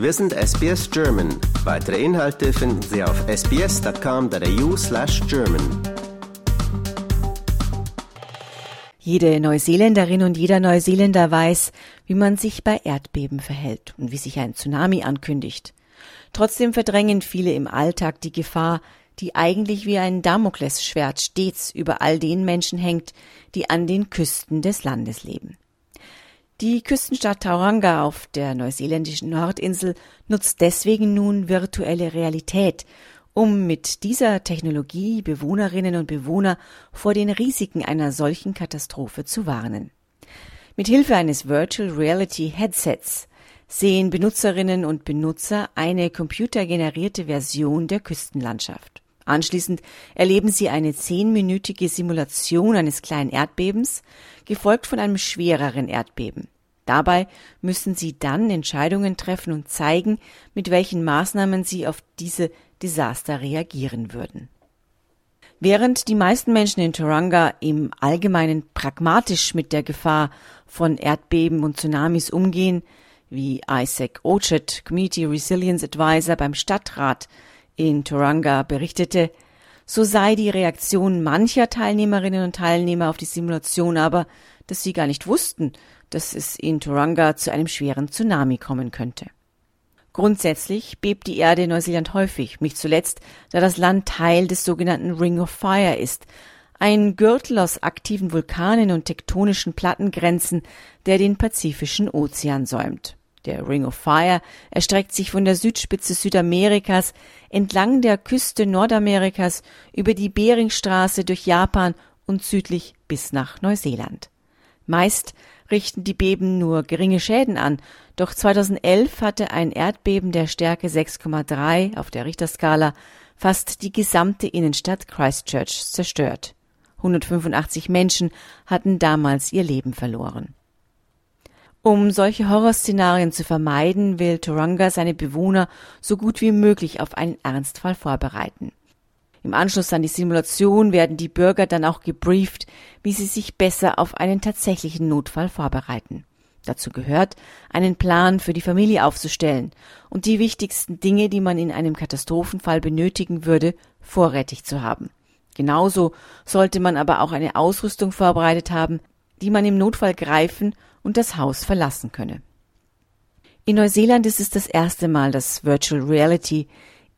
Wir sind SBS German. Weitere Inhalte finden Sie auf sbs.com.au slash German. Jede Neuseeländerin und jeder Neuseeländer weiß, wie man sich bei Erdbeben verhält und wie sich ein Tsunami ankündigt. Trotzdem verdrängen viele im Alltag die Gefahr, die eigentlich wie ein Damoklesschwert stets über all den Menschen hängt, die an den Küsten des Landes leben. Die Küstenstadt Tauranga auf der neuseeländischen Nordinsel nutzt deswegen nun virtuelle Realität, um mit dieser Technologie Bewohnerinnen und Bewohner vor den Risiken einer solchen Katastrophe zu warnen. Mit Hilfe eines Virtual Reality Headsets sehen Benutzerinnen und Benutzer eine computergenerierte Version der Küstenlandschaft. Anschließend erleben sie eine zehnminütige Simulation eines kleinen Erdbebens, gefolgt von einem schwereren Erdbeben. Dabei müssen sie dann Entscheidungen treffen und zeigen, mit welchen Maßnahmen sie auf diese Desaster reagieren würden. Während die meisten Menschen in Toranga im Allgemeinen pragmatisch mit der Gefahr von Erdbeben und Tsunamis umgehen, wie Isaac Orchard, Community Resilience Advisor beim Stadtrat in Toranga berichtete, so sei die Reaktion mancher Teilnehmerinnen und Teilnehmer auf die Simulation aber, dass sie gar nicht wussten, dass es in Toranga zu einem schweren Tsunami kommen könnte. Grundsätzlich bebt die Erde in Neuseeland häufig, nicht zuletzt, da das Land Teil des sogenannten Ring of Fire ist, ein Gürtel aus aktiven Vulkanen und tektonischen Plattengrenzen, der den Pazifischen Ozean säumt. Der Ring of Fire erstreckt sich von der Südspitze Südamerikas entlang der Küste Nordamerikas über die Beringstraße durch Japan und südlich bis nach Neuseeland. Meist richten die Beben nur geringe Schäden an, doch 2011 hatte ein Erdbeben der Stärke 6,3 auf der Richterskala fast die gesamte Innenstadt Christchurch zerstört. 185 Menschen hatten damals ihr Leben verloren. Um solche Horrorszenarien zu vermeiden, will Turanga seine Bewohner so gut wie möglich auf einen Ernstfall vorbereiten. Im Anschluss an die Simulation werden die Bürger dann auch gebrieft, wie sie sich besser auf einen tatsächlichen Notfall vorbereiten. Dazu gehört, einen Plan für die Familie aufzustellen und die wichtigsten Dinge, die man in einem Katastrophenfall benötigen würde, vorrätig zu haben. Genauso sollte man aber auch eine Ausrüstung vorbereitet haben, die man im Notfall greifen und das Haus verlassen könne. In Neuseeland ist es das erste Mal, dass Virtual Reality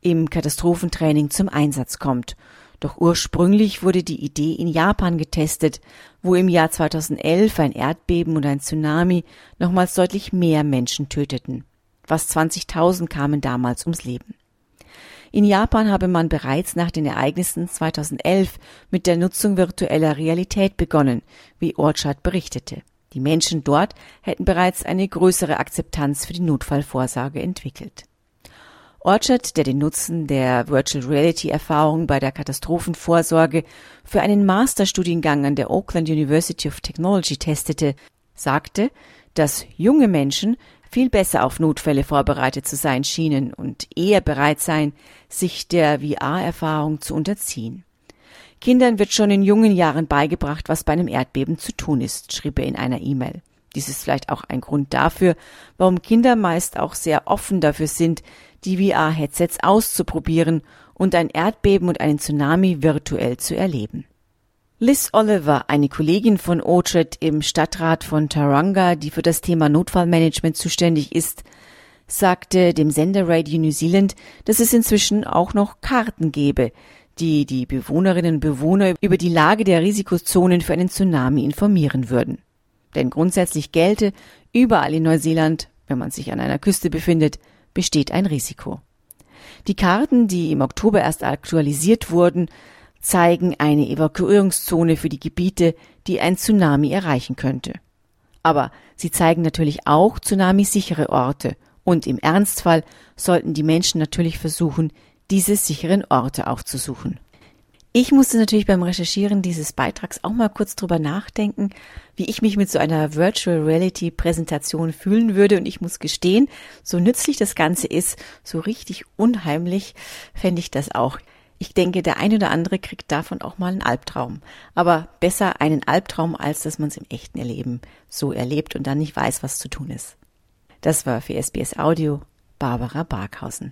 im Katastrophentraining zum Einsatz kommt. Doch ursprünglich wurde die Idee in Japan getestet, wo im Jahr 2011 ein Erdbeben und ein Tsunami nochmals deutlich mehr Menschen töteten. Fast 20.000 kamen damals ums Leben. In Japan habe man bereits nach den Ereignissen 2011 mit der Nutzung virtueller Realität begonnen, wie Orchard berichtete. Die Menschen dort hätten bereits eine größere Akzeptanz für die Notfallvorsorge entwickelt. Orchard, der den Nutzen der Virtual Reality Erfahrung bei der Katastrophenvorsorge für einen Masterstudiengang an der Auckland University of Technology testete, sagte, dass junge Menschen viel besser auf Notfälle vorbereitet zu sein schienen und eher bereit seien, sich der VR-Erfahrung zu unterziehen. Kindern wird schon in jungen Jahren beigebracht, was bei einem Erdbeben zu tun ist, schrieb er in einer E-Mail. Dies ist vielleicht auch ein Grund dafür, warum Kinder meist auch sehr offen dafür sind, die VR-Headsets auszuprobieren und ein Erdbeben und einen Tsunami virtuell zu erleben. Liz Oliver, eine Kollegin von Orchard im Stadtrat von Taranga, die für das Thema Notfallmanagement zuständig ist, sagte dem Sender Radio New Zealand, dass es inzwischen auch noch Karten gebe, die die Bewohnerinnen und Bewohner über die Lage der Risikozonen für einen Tsunami informieren würden. Denn grundsätzlich gelte, überall in Neuseeland, wenn man sich an einer Küste befindet, besteht ein Risiko. Die Karten, die im Oktober erst aktualisiert wurden, zeigen eine Evakuierungszone für die Gebiete, die ein Tsunami erreichen könnte. Aber sie zeigen natürlich auch tsunamisichere Orte und im Ernstfall sollten die Menschen natürlich versuchen, diese sicheren Orte aufzusuchen. Ich musste natürlich beim Recherchieren dieses Beitrags auch mal kurz drüber nachdenken, wie ich mich mit so einer Virtual Reality Präsentation fühlen würde. Und ich muss gestehen, so nützlich das Ganze ist, so richtig unheimlich fände ich das auch. Ich denke, der eine oder andere kriegt davon auch mal einen Albtraum. Aber besser einen Albtraum, als dass man es im echten Erleben so erlebt und dann nicht weiß, was zu tun ist. Das war für SBS Audio Barbara Barkhausen.